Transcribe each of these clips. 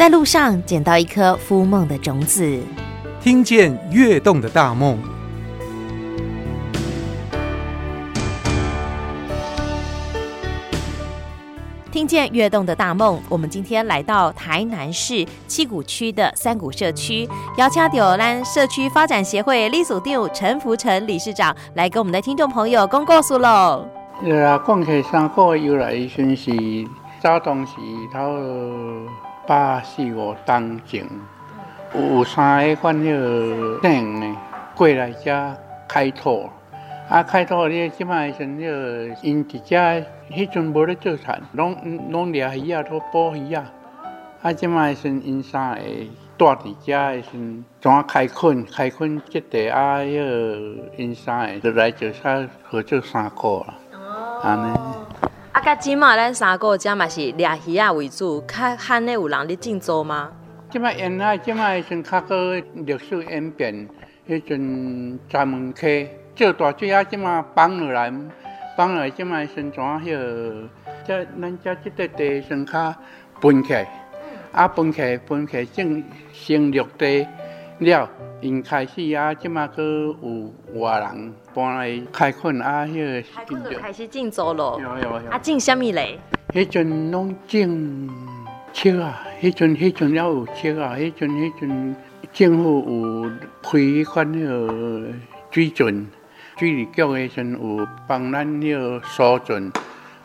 在路上捡到一颗孵梦的种子，听见跃动的大梦。听见跃动的大梦，我们今天来到台南市七股区的三股社区，邀请到咱社区发展协会理事长陈福成理事长来跟我们的听众朋友公告诉喽。呃，讲起三股由来算是早当时头八四五当前，有三个款个省呢过来遮开拓。啊，开拓咧，即摆时阵个因伫遮，迄阵无咧做产，拢拢掠鱼啊，都捕鱼啊。啊，即摆时阵因三个住伫遮诶时阵，怎啊开垦？开垦即地啊，迄个因三个就来做啥？合作三个啦。哦。安尼。啊，甲即摆咱三股遮嘛是掠鱼仔为主，较罕咧有人咧种植吗？即摆原来即摆先较阁历史演变，迄阵专门溪。做大水啊，即马放落来，放落来即马先怎迄个？即咱遮即块地先较分起，啊分起分起，种成绿地了，因开始啊，即马阁有外人搬来开垦啊，迄个。开垦就开始种作咯。有有有。啊，种什么嘞？迄阵拢种树啊，迄阵迄阵了有树啊，迄阵迄阵政府有开一款迄个水圳。水利局诶，时有帮咱迄个疏浚，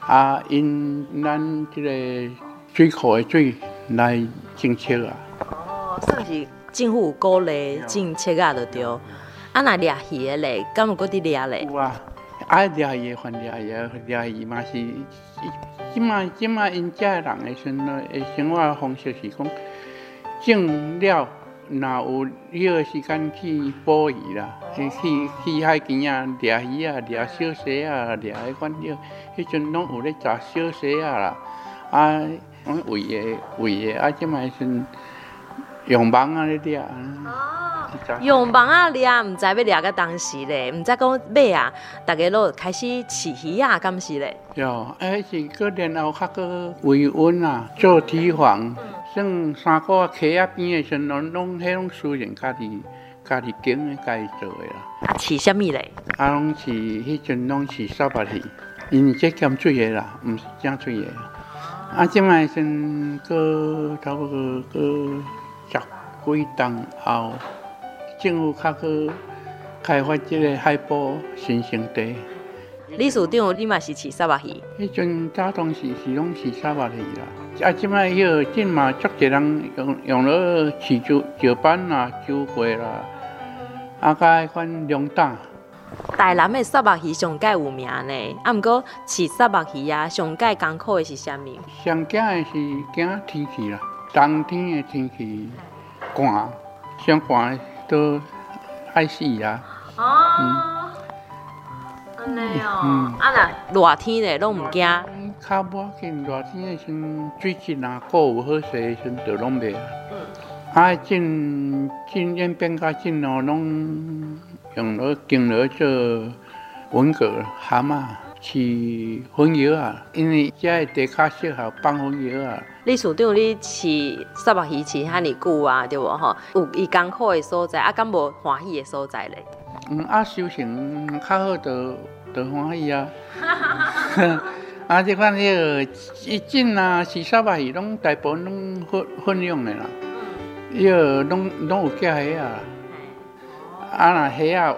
啊，因咱即个水库的水来种树啊。哦，算是政府有鼓励种树啊，就对。啊，那掠鱼诶咧，敢有搁伫掠咧？有啊，爱掠鱼还掠鱼，掠鱼嘛是，即嘛即嘛因遮人诶，生诶生活方式是讲种了。若有迄个时间去捕鱼啦，去去去海边啊，掠鱼啊，掠小溪啊，掠迄款，迄阵拢有咧抓小溪啊啦，啊，拢喂诶喂诶，啊，即卖是用网啊咧掠。哦，用网啊掠，毋知要掠到当时咧，毋知讲尾啊，大家都开始饲鱼啊，敢是咧？哟，哎是过然后较搁维稳啊，做堤防。算三股啊，溪仔边诶，像拢拢迄种私人家己家己经的，家己做的啦。啊，饲什物咧？啊，拢饲迄阵拢饲沙白鱼，因为这咸水的啦，毋是正水的。啊，即卖先过差不多搁十几栋后，政府较去开发这个海埔新生地。理事长，你嘛是饲沙巴鱼？迄阵早当时是拢饲沙巴鱼啦。啊，即摆迄个即嘛，足侪人用用了饲石石斑啦、酒龟啦，啊，甲迄款龙胆。台南的沙巴鱼上盖有名呢，啊，毋过饲沙巴鱼啊，上盖艰苦的是啥物？上惊的是惊天气啦，冬天的天气寒，上寒都爱死啊。哦。安尼哦，啊若热天咧，拢毋惊。较无要紧，热天诶时水质若够有好势诶时就拢袂啊。啊，种种演变较紧哦，拢用了经了做文蛤、蛤蟆，饲粉油啊，因为遮个地较适合放粉油啊。你厝长，你饲沙巴鱼饲遐尼久啊，对无吼？有伊艰苦的所在，啊，敢无欢喜的所在咧？嗯，啊，修行较好就。都欢喜啊！啊，即款迄个一种啊，饲沙巴鱼，拢大部分拢混混养的啦。迄个拢拢有寄虾啊。啊，若虾啊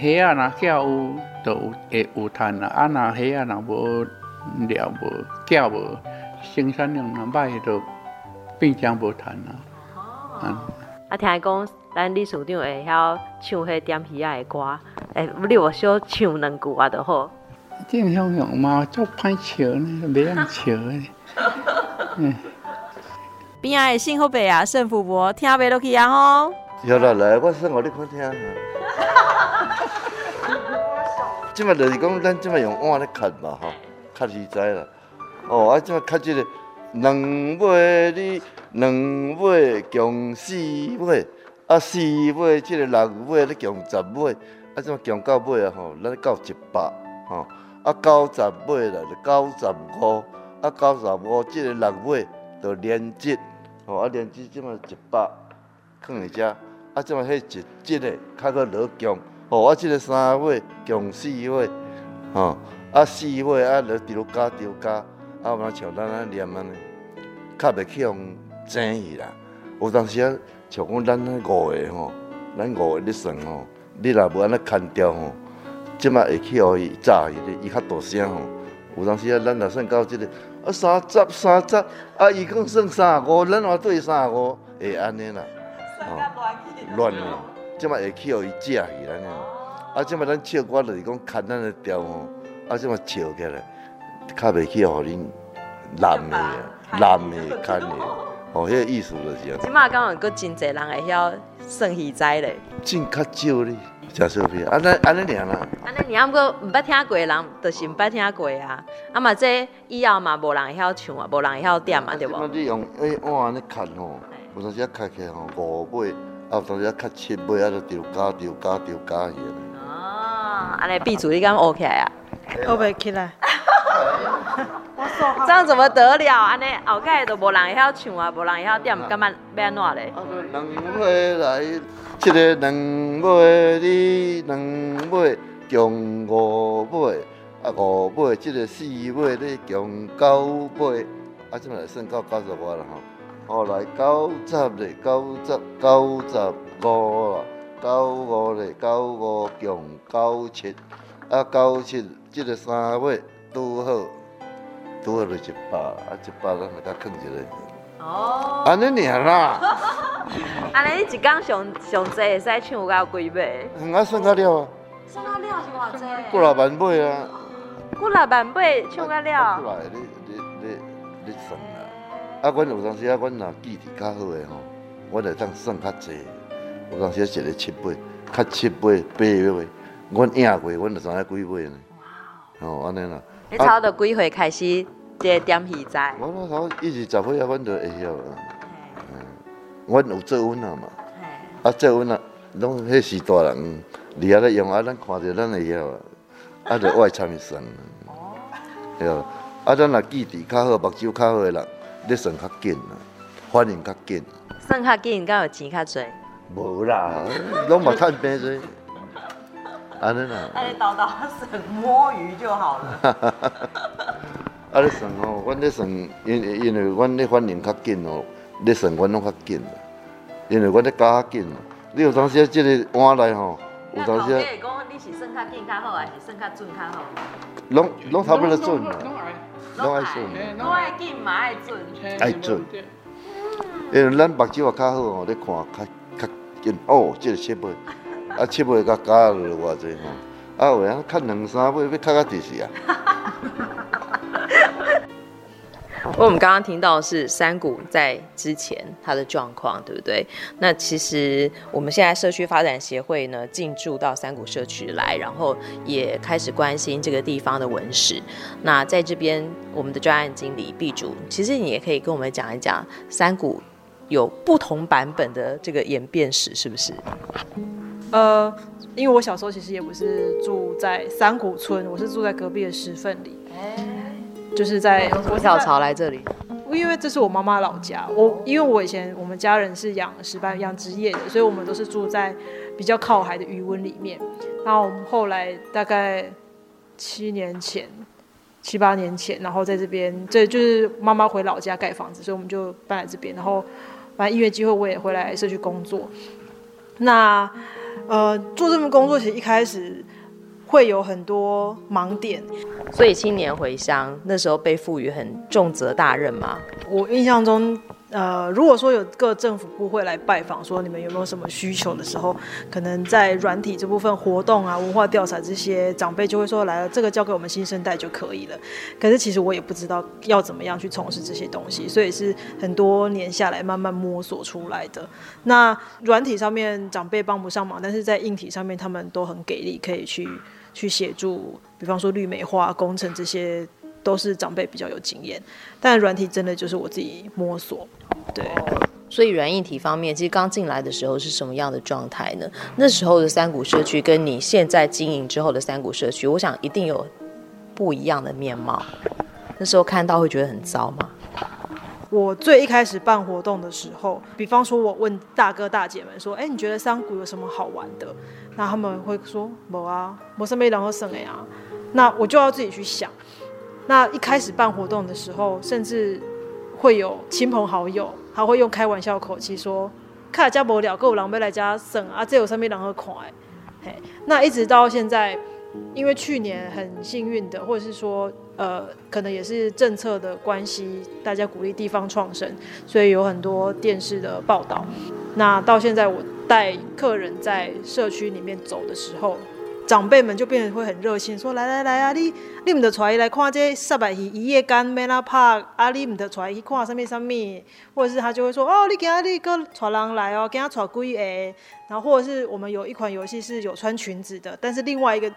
有虾啊，若寄有，就有会有赚啦。啊，若虾啊，若无了无寄无，生产量若歹，就变成无赚啦。哦。啊，听讲咱理事长会晓唱迄点鱼仔的歌。诶，你我小唱两句啊，就好。真像样嘛，做歹唱呢，袂晓唱呢。嗯。边仔的幸福伯啊，胜福伯，听袂落去啊吼。要来，来，我算互你看听。即嘛就是讲，咱即嘛用碗咧刻嘛吼，刻实在啦。哦，啊，即摆刻即个两尾哩，两尾共四尾，啊，四尾即个六尾咧共十尾。啊，即嘛强到尾啊？吼，咱到一百，吼，啊，九十尾了，就九十五，啊，九十五，即个六尾就连接，吼啊，莲子即嘛一百，放伫遮，啊，即嘛迄一节个较阁落强，吼啊，即个三尾共四尾，吼啊四尾啊落猪加猪加，啊，若像咱安念安尼，较袂去用整去啦。有当时啊，像讲咱五个吼，咱五个咧算吼，你若无安尼牵掉吼，即马会去互伊炸去咧，伊较大声吼。有当时啊，咱若算到即个。啊，三十三十，啊，伊讲算三十五，咱话对三十五，会安尼啦，乱去，即马会去互伊食去安尼，啊，即马咱唱歌就是讲牵咱的调吼，啊，即马笑起来，较袂去互恁男的，男的牵的，哦，迄个意思就是安尼。即嘛敢有阁真侪人会晓算鱼仔咧？真较少咧。食小片，安尼安尼尔啦。安尼尔，毋过毋捌听过的人，就是毋捌听过啊。啊嘛，这以后嘛，无人会晓唱啊，无人会晓点啊，对无？啊，你用诶碗安尼牵吼，有当时啊牵起来吼五尾，啊有当时啊牵七尾，啊就调加调加调加去。哦，安尼闭主你敢学起来啊？学袂起来。这样怎么得了？安尼后盖都无人会晓唱啊，无人会晓点，感觉要安怎咧？两尾来，这个两尾你，两尾共五尾，啊五尾，这个四尾你共九尾，啊这么来算到九十五了吼。后来九十哩，九十九十五啦，九五哩，九五共九七，啊九七这个三尾拄好。多了一百，啊一百咱来甲囥一个。哦。安尼尔啦。安尼你一工上上济会使唱到几尾？嗯，啊算较了啊。算到了是偌济？几若万尾啊。几若万尾唱到了。啊，阮有当时啊，阮若记忆较好诶吼，阮会当算较济。有当时啊，一个七八，较七八八尾，阮赢过，阮就知影几尾呢。哇。哦，安尼啦。你差不多几岁开始这点鱼仔？我那头一二十岁啊，阮就会晓啊。嗯，阮有做阮啊嘛。啊，做阮啊，拢迄时大人，厉害咧用啊，咱看着咱会晓啊。啊，就爱参与算。哦。对啊，啊，咱若记忆较好，目睭较好诶人，你算较紧啊，反应较紧。算较紧，敢有钱较济？无啦，拢嘛趁平济。安尼啦，安尼叨叨算摸鱼就好了。啊，你算哦，阮咧算，因因为阮咧反应较紧哦，咧算阮拢较紧。因为阮咧教较紧，你有当时啊，即个碗内吼，有当时啊。你讲你是算较紧较好，还是算较准较好？拢拢差不多准啦，拢爱算。拢爱紧嘛爱准。爱准。因为咱目睭也较好哦，咧看较较紧哦，即个切尾。啊，七尾甲加落偌济吼，啊，有影看两三尾要较较直死啊。我们刚刚听到是山谷在之前它的状况，对不对？那其实我们现在社区发展协会呢，进驻到山谷社区来，然后也开始关心这个地方的文史。那在这边，我们的专案经理毕主，其实你也可以跟我们讲一讲山谷有不同版本的这个演变史，是不是？呃，因为我小时候其实也不是住在山谷村，我是住在隔壁的石缝里，就是在我跳槽来这里，因为这是我妈妈老家。我因为我以前我们家人是养石斑养殖业的，所以我们都是住在比较靠海的渔温里面。然后我们后来大概七年前、七八年前，然后在这边，这就是妈妈回老家盖房子，所以我们就搬来这边。然后反正因为机会，我也回来社区工作。那呃，做这份工作其实一开始会有很多盲点，所以青年回乡那时候被赋予很重责大任嘛。我印象中。呃，如果说有各政府部会来拜访，说你们有没有什么需求的时候，可能在软体这部分活动啊、文化调查这些，长辈就会说来了，这个交给我们新生代就可以了。可是其实我也不知道要怎么样去从事这些东西，所以是很多年下来慢慢摸索出来的。那软体上面长辈帮不上忙，但是在硬体上面他们都很给力，可以去去协助，比方说绿美化工程这些。都是长辈比较有经验，但软体真的就是我自己摸索。对，所以软硬体方面，其实刚进来的时候是什么样的状态呢？那时候的三谷社区跟你现在经营之后的三谷社区，我想一定有不一样的面貌。那时候看到会觉得很糟吗？我最一开始办活动的时候，比方说我问大哥大姐们说，哎，你觉得山谷有什么好玩的？那他们会说，没啊，没什么然后省的呀。那我就要自己去想。那一开始办活动的时候，甚至会有亲朋好友，他会用开玩笑口气说，看家无聊，够狼狈来家省啊，这有什么然后看？嘿，那一直到现在。因为去年很幸运的，或者是说，呃，可能也是政策的关系，大家鼓励地方创生，所以有很多电视的报道。那到现在，我带客人在社区里面走的时候，长辈们就变得会很热心，说：“来来来啊，你你们的出来来看这三百亿一夜干没那怕啊，你们的出来去看什么什么，或者是他就会说：哦，你今天你个带人来哦，今天带几个，然后或者是我们有一款游戏是有穿裙子的，但是另外一个。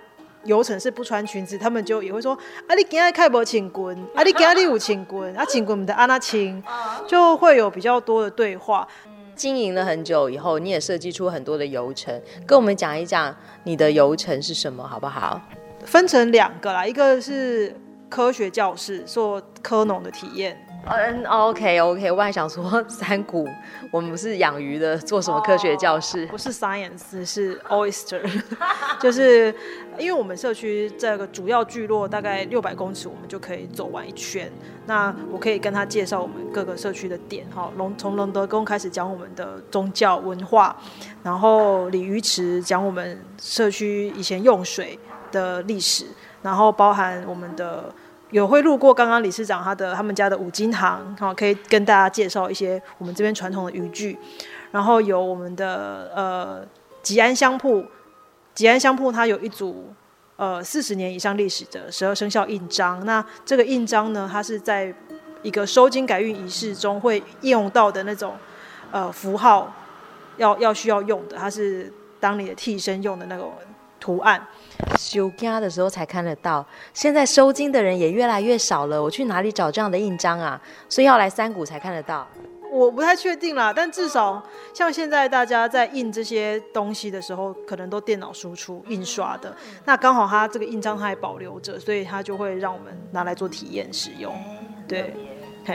游程是不穿裙子，他们就也会说：啊，你今天开无穿裙，啊，你今天有请滚，啊，请滚我们的安那穿，就会有比较多的对话。经营了很久以后，你也设计出很多的游程，跟我们讲一讲你的游程是什么，好不好？分成两个啦，一个是科学教室，做科农的体验。嗯，OK OK，我还想说 三谷，我们不是养鱼的，做什么科学教室不是 science，是 oyster，就是因为我们社区这个主要聚落大概六百公尺，我们就可以走完一圈。那我可以跟他介绍我们各个社区的点，哈，龙从龙德宫开始讲我们的宗教文化，然后鲤鱼池讲我们社区以前用水的历史，然后包含我们的。有会路过刚刚理事长他的他们家的五金行，好，可以跟大家介绍一些我们这边传统的渔具，然后有我们的呃吉安香铺，吉安香铺它有一组呃四十年以上历史的十二生肖印章，那这个印章呢，它是在一个收金改运仪式中会应用到的那种呃符号，要要需要用的，它是当你的替身用的那种图案。收惊的时候才看得到，现在收金的人也越来越少了。我去哪里找这样的印章啊？所以要来山谷才看得到。我不太确定啦，但至少像现在大家在印这些东西的时候，可能都电脑输出印刷的。那刚好它这个印章它还保留着，所以它就会让我们拿来做体验使用。对，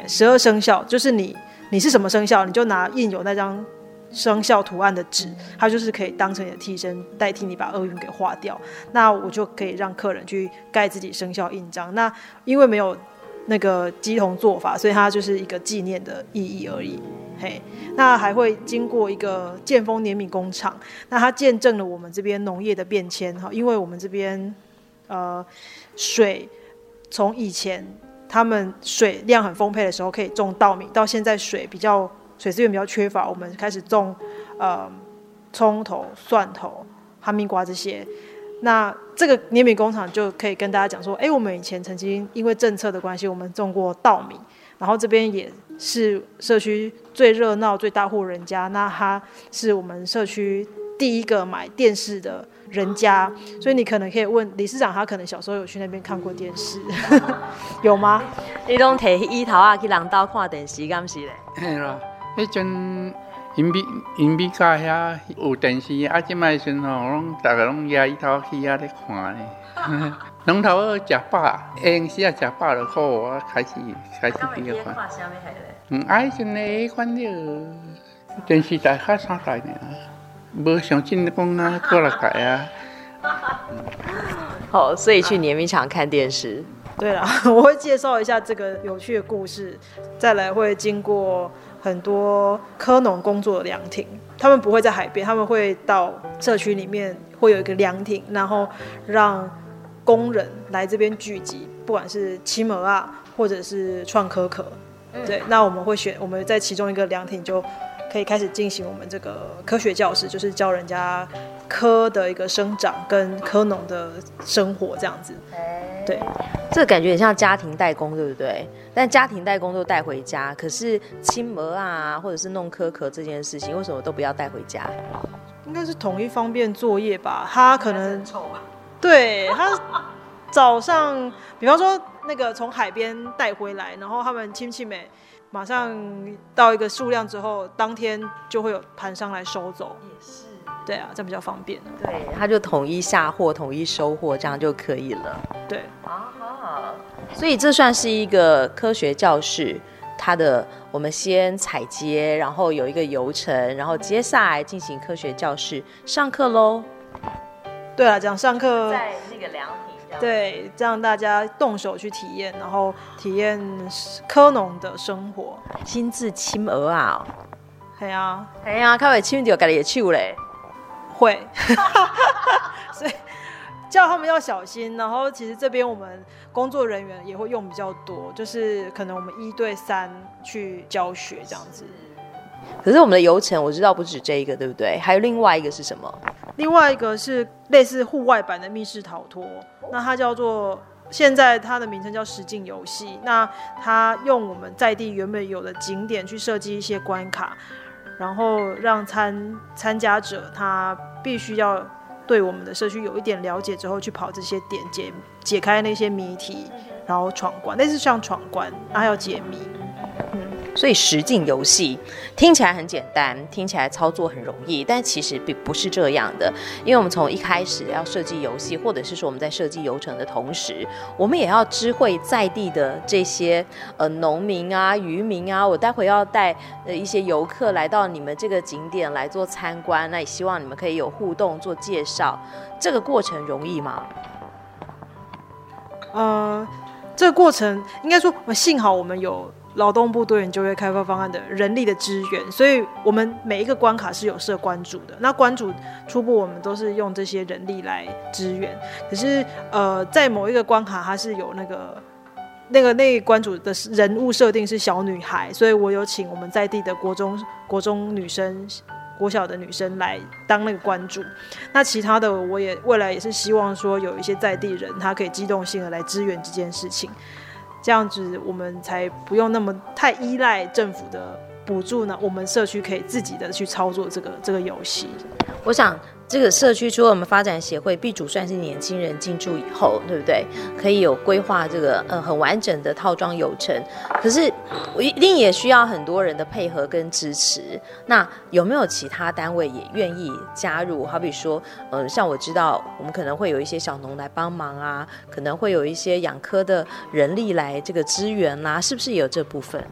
十二生肖就是你，你是什么生肖，你就拿印有那张。生肖图案的纸，它就是可以当成你的替身，代替你把厄运给化掉。那我就可以让客人去盖自己生肖印章。那因为没有那个鸡同做法，所以它就是一个纪念的意义而已。嘿，那还会经过一个建丰碾米工厂，那它见证了我们这边农业的变迁哈。因为我们这边呃水从以前他们水量很丰沛的时候可以种稻米，到现在水比较。水资源比较缺乏，我们开始种，呃，葱头、蒜头、哈密瓜这些。那这个碾米工厂就可以跟大家讲说，哎，我们以前曾经因为政策的关系，我们种过稻米，然后这边也是社区最热闹、最大户人家。那他是我们社区第一个买电视的人家，所以你可能可以问理事长，他可能小时候有去那边看过电视，有吗？你拢提伊头啊去人家看电视，敢是嘞？迄阵因米因米家遐有电视，啊，即卖时阵吼，拢逐个拢压伊头去遐咧看咧。龙头二食饱，下暗时啊食饱就好，我，开始开始去看。嗯，啊，迄阵咧看了电视台较三台尔，无想进讲啊过来改啊。好，所以去碾米厂看电视。对了，我会介绍一下这个有趣的故事，再来会经过。很多科农工作的凉亭，他们不会在海边，他们会到社区里面，会有一个凉亭，然后让工人来这边聚集，不管是骑马啊，或者是创科科，对，那我们会选我们在其中一个凉亭，就可以开始进行我们这个科学教室，就是教人家科的一个生长跟科农的生活这样子，对，这个感觉很像家庭代工，对不对？但家庭代工都带回家，可是青膜啊，或者是弄壳壳这件事情，为什么都不要带回家？应该是统一方便作业吧。他可能对他早上，比方说那个从海边带回来，然后他们亲戚们马上到一个数量之后，当天就会有盘商来收走。也是，对啊，这样比较方便。对，他就统一下货，统一收货，这样就可以了。对。啊所以这算是一个科学教室，它的我们先采接，然后有一个游程，然后接下来进行科学教室上课喽。对啊，讲上课在那个凉亭，对，让大家动手去体验，然后体验科农的生活，亲自亲鹅啊！对啊，哎呀，开会亲就改了也去嘞，会，所以叫他们要小心。然后其实这边我们工作人员也会用比较多，就是可能我们一对三去教学这样子。可是我们的游程我知道不止这一个，对不对？还有另外一个是什么？另外一个是类似户外版的密室逃脱，那它叫做现在它的名称叫实境游戏。那它用我们在地原本有的景点去设计一些关卡，然后让参参加者他必须要对我们的社区有一点了解之后，去跑这些点解解开那些谜题，然后闯关，那是像闯关，还要解谜。嗯所以实境游戏听起来很简单，听起来操作很容易，但其实并不是这样的。因为我们从一开始要设计游戏，或者是说我们在设计游程的同时，我们也要知会在地的这些呃农民啊、渔民啊。我待会要带一些游客来到你们这个景点来做参观，那也希望你们可以有互动做介绍。这个过程容易吗？呃，这个过程应该说，幸好我们有。劳动部多元就业开发方案的人力的支援，所以我们每一个关卡是有设关主的。那关主初步我们都是用这些人力来支援。可是呃，在某一个关卡，它是有那个那个那个关主的人物设定是小女孩，所以我有请我们在地的国中国中女生、国小的女生来当那个关主。那其他的我也未来也是希望说有一些在地人，他可以机动性的来支援这件事情。这样子，我们才不用那么太依赖政府的补助呢。我们社区可以自己的去操作这个这个游戏。我想。这个社区除了我们发展协会 B 组算是年轻人进驻以后，对不对？可以有规划这个嗯很完整的套装游程。可是我一定也需要很多人的配合跟支持。那有没有其他单位也愿意加入？好比说，嗯，像我知道我们可能会有一些小农来帮忙啊，可能会有一些养科的人力来这个支援啦、啊，是不是也有这部分？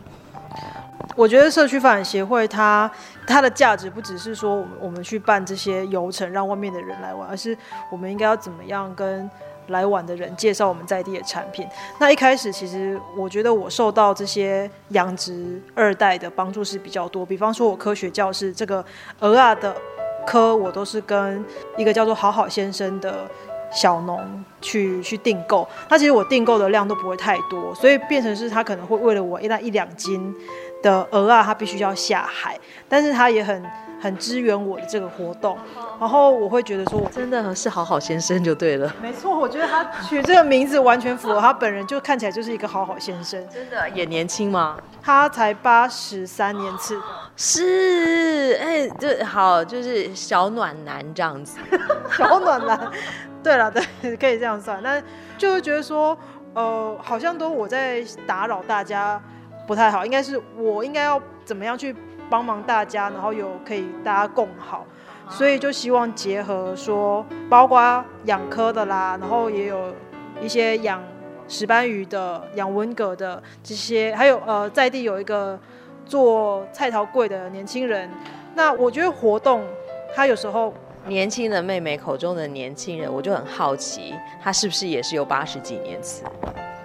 我觉得社区发展协会它它的价值不只是说我们我们去办这些游程让外面的人来玩，而是我们应该要怎么样跟来玩的人介绍我们在地的产品。那一开始其实我觉得我受到这些养殖二代的帮助是比较多，比方说我科学教室这个鹅啊的科，我都是跟一个叫做好好先生的小农去去订购。那其实我订购的量都不会太多，所以变成是他可能会为了我一那一两斤。的鹅啊，他必须要下海，但是他也很很支援我的这个活动，然后我会觉得说，真的是好好先生就对了。没错，我觉得他取这个名字完全符合他本人，就看起来就是一个好好先生。真的也年轻吗？他才八十三年次，是哎，就好就是小暖男这样子，小暖男。对了，对，可以这样算，但就会觉得说，呃，好像都我在打扰大家。不太好，应该是我应该要怎么样去帮忙大家，然后有可以大家共好，所以就希望结合说，包括养科的啦，然后也有一些养石斑鱼的、养文蛤的这些，还有呃在地有一个做菜桃柜的年轻人。那我觉得活动他有时候年轻的妹妹口中的年轻人，我就很好奇，他是不是也是有八十几年次？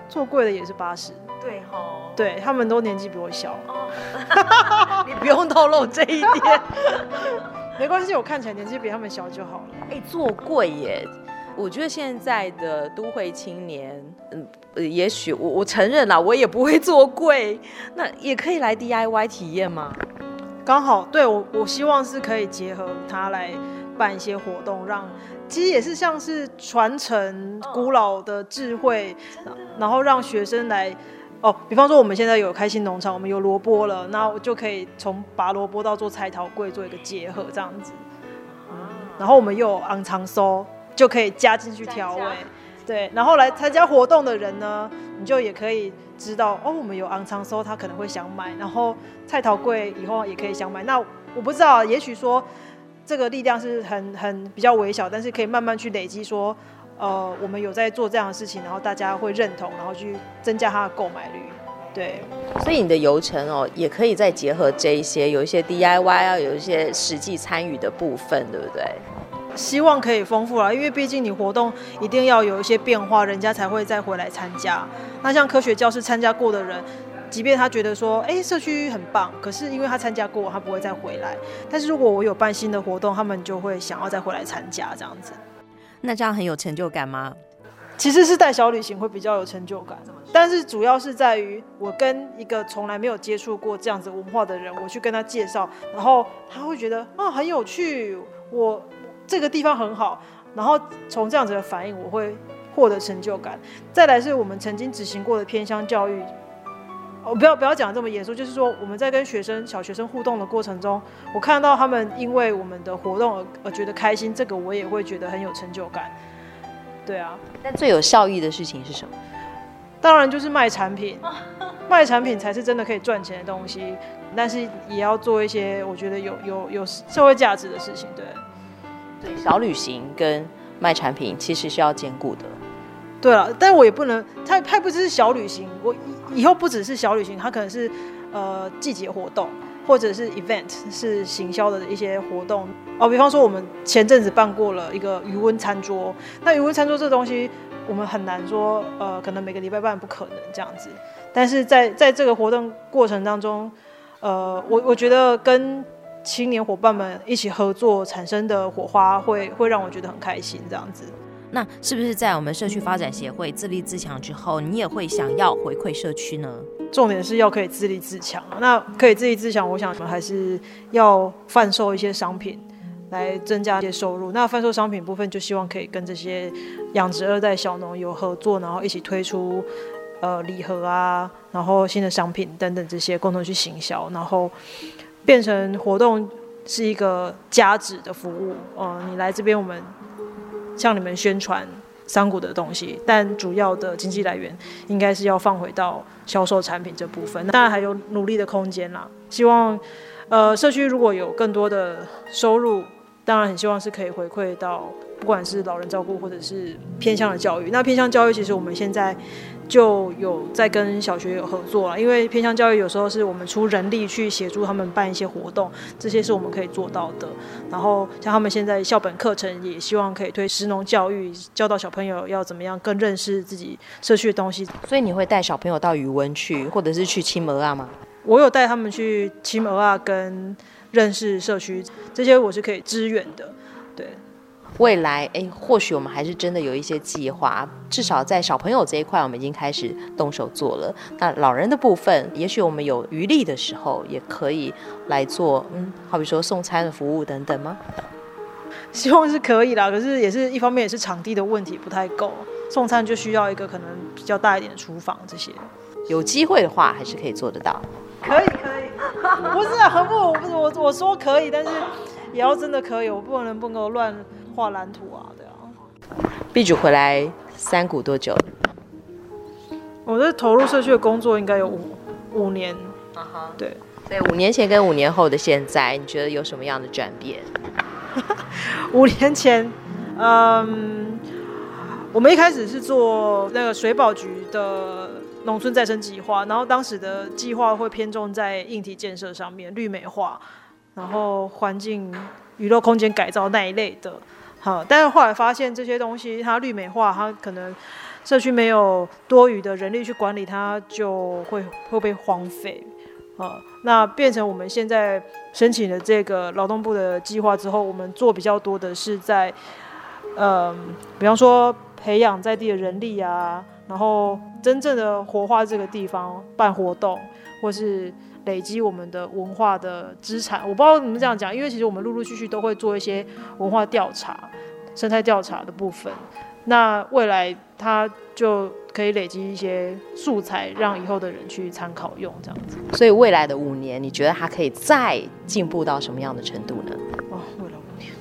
做贵的也是八十。对吼、哦，对他们都年纪比我小，你不用透露这一点，没关系，我看起来年纪比他们小就好了。哎、欸，做贵耶，我觉得现在的都会青年，嗯，也许我我承认啦，我也不会做柜，那也可以来 DIY 体验吗？刚好，对我我希望是可以结合它来办一些活动，让。其实也是像是传承古老的智慧，然后让学生来哦，比方说我们现在有开心农场，我们有萝卜了，那我就可以从拔萝卜到做菜头柜做一个结合这样子，嗯，然后我们又有红葱酥，就可以加进去调味，对，然后来参加活动的人呢，你就也可以知道哦，我们有红葱酥，他可能会想买，然后菜头柜以后也可以想买，那我不知道，也许说。这个力量是很很比较微小，但是可以慢慢去累积。说，呃，我们有在做这样的事情，然后大家会认同，然后去增加它的购买率。对，所以你的游程哦，也可以再结合这一些，有一些 DIY 啊，有一些实际参与的部分，对不对？希望可以丰富啦，因为毕竟你活动一定要有一些变化，人家才会再回来参加。那像科学教室参加过的人，即便他觉得说，哎，社区很棒，可是因为他参加过，他不会再回来。但是如果我有办新的活动，他们就会想要再回来参加这样子。那这样很有成就感吗？其实是带小旅行会比较有成就感，但是主要是在于我跟一个从来没有接触过这样子文化的人，我去跟他介绍，然后他会觉得啊很有趣，我这个地方很好，然后从这样子的反应，我会获得成就感。再来是我们曾经执行过的偏乡教育，我不要不要讲这么严肃，就是说我们在跟学生小学生互动的过程中，我看到他们因为我们的活动而而觉得开心，这个我也会觉得很有成就感。对啊，但最有效益的事情是什么？当然就是卖产品，卖产品才是真的可以赚钱的东西。但是也要做一些我觉得有有有社会价值的事情。对，对，小旅行跟卖产品其实是要兼顾的。对了，但我也不能，它它不只是小旅行，我以后不只是小旅行，它可能是呃季节活动。或者是 event 是行销的一些活动哦，比方说我们前阵子办过了一个余温餐桌，那余温餐桌这东西我们很难说，呃，可能每个礼拜办不可能这样子，但是在在这个活动过程当中，呃，我我觉得跟青年伙伴们一起合作产生的火花会会让我觉得很开心这样子。那是不是在我们社区发展协会自立自强之后，你也会想要回馈社区呢？重点是要可以自立自强，那可以自立自强，我想还是要贩售一些商品来增加一些收入。那贩售商品部分，就希望可以跟这些养殖二代小农有合作，然后一起推出呃礼盒啊，然后新的商品等等这些，共同去行销，然后变成活动是一个加值的服务。呃，你来这边，我们向你们宣传。山谷的东西，但主要的经济来源应该是要放回到销售产品这部分。当然还有努力的空间啦。希望，呃，社区如果有更多的收入，当然很希望是可以回馈到，不管是老人照顾或者是偏向的教育。那偏向教育其实我们现在。就有在跟小学有合作了，因为偏向教育有时候是我们出人力去协助他们办一些活动，这些是我们可以做到的。然后像他们现在校本课程也希望可以推食农教育，教导小朋友要怎么样更认识自己社区的东西。所以你会带小朋友到语文去，或者是去青蚵仔吗？我有带他们去青蚵仔跟认识社区，这些我是可以支援的，未来，哎，或许我们还是真的有一些计划，至少在小朋友这一块，我们已经开始动手做了。那老人的部分，也许我们有余力的时候，也可以来做，嗯，好比说送餐的服务等等吗？希望是可以啦，可是也是一方面也是场地的问题不太够，送餐就需要一个可能比较大一点的厨房这些。有机会的话，还是可以做得到。可以可以，不是啊，很不，不是我我说可以，但是也要真的可以，我不能不能够乱。画蓝图啊，对啊。B 组回来三股多久？我在投入社区的工作应该有五五年。啊哈。对。对，五年前跟五年后的现在，你觉得有什么样的转变？五年前，嗯，我们一开始是做那个水保局的农村再生计划，然后当时的计划会偏重在硬体建设上面，绿美化，然后环境娱乐空间改造那一类的。好，但是后来发现这些东西它绿美化，它可能社区没有多余的人力去管理，它就会会被荒废。啊，那变成我们现在申请了这个劳动部的计划之后，我们做比较多的是在，嗯，比方说培养在地的人力啊，然后真正的活化这个地方，办活动，或是。累积我们的文化的资产，我不知道怎么这样讲，因为其实我们陆陆续续都会做一些文化调查、生态调查的部分。那未来它就可以累积一些素材，让以后的人去参考用这样子。所以未来的五年，你觉得它可以再进步到什么样的程度呢？哦，未来五年，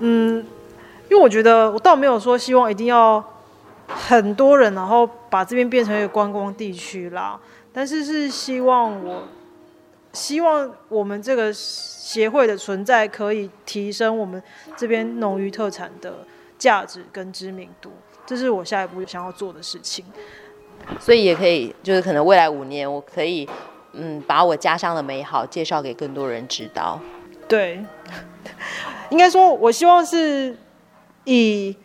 嗯，因为我觉得我倒没有说希望一定要很多人，然后把这边变成一个观光地区啦。但是是希望我，希望我们这个协会的存在可以提升我们这边农渔特产的价值跟知名度，这是我下一步想要做的事情。所以也可以，就是可能未来五年，我可以嗯，把我家乡的美好介绍给更多人知道。对，应该说，我希望是以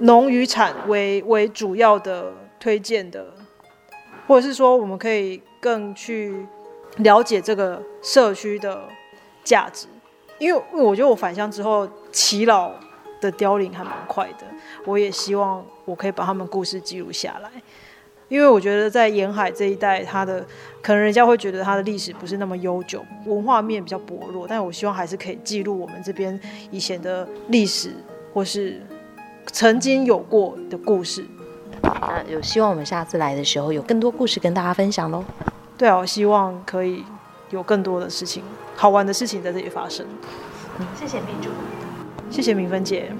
农渔产为为主要的推荐的，或者是说，我们可以更去了解这个社区的价值，因为我觉得我返乡之后，耆老的凋零还蛮快的，我也希望我可以把他们故事记录下来。因为我觉得在沿海这一带，它的可能人家会觉得它的历史不是那么悠久，文化面比较薄弱，但我希望还是可以记录我们这边以前的历史，或是曾经有过的故事。那有希望我们下次来的时候有更多故事跟大家分享喽。对啊，我希望可以有更多的事情，好玩的事情在这里发生。嗯，谢谢秘主，谢谢明芬姐，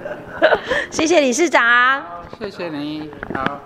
谢谢理事长，谢谢你，好。